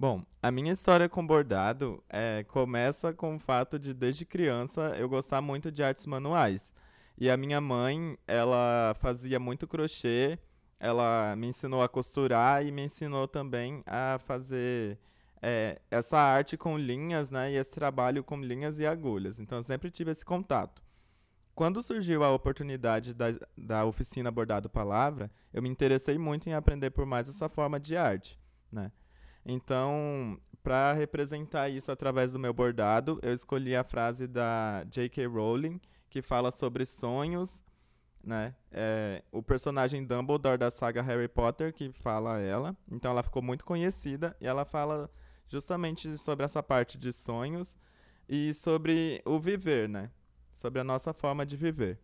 Bom, a minha história com bordado é, começa com o fato de, desde criança, eu gostar muito de artes manuais. E a minha mãe, ela fazia muito crochê, ela me ensinou a costurar e me ensinou também a fazer é, essa arte com linhas, né? E esse trabalho com linhas e agulhas. Então, eu sempre tive esse contato. Quando surgiu a oportunidade da, da oficina Bordado Palavra, eu me interessei muito em aprender por mais essa forma de arte, né? Então, para representar isso através do meu bordado, eu escolhi a frase da J.K. Rowling, que fala sobre sonhos, né? É, o personagem Dumbledore da saga Harry Potter que fala ela. Então ela ficou muito conhecida e ela fala justamente sobre essa parte de sonhos e sobre o viver, né? Sobre a nossa forma de viver.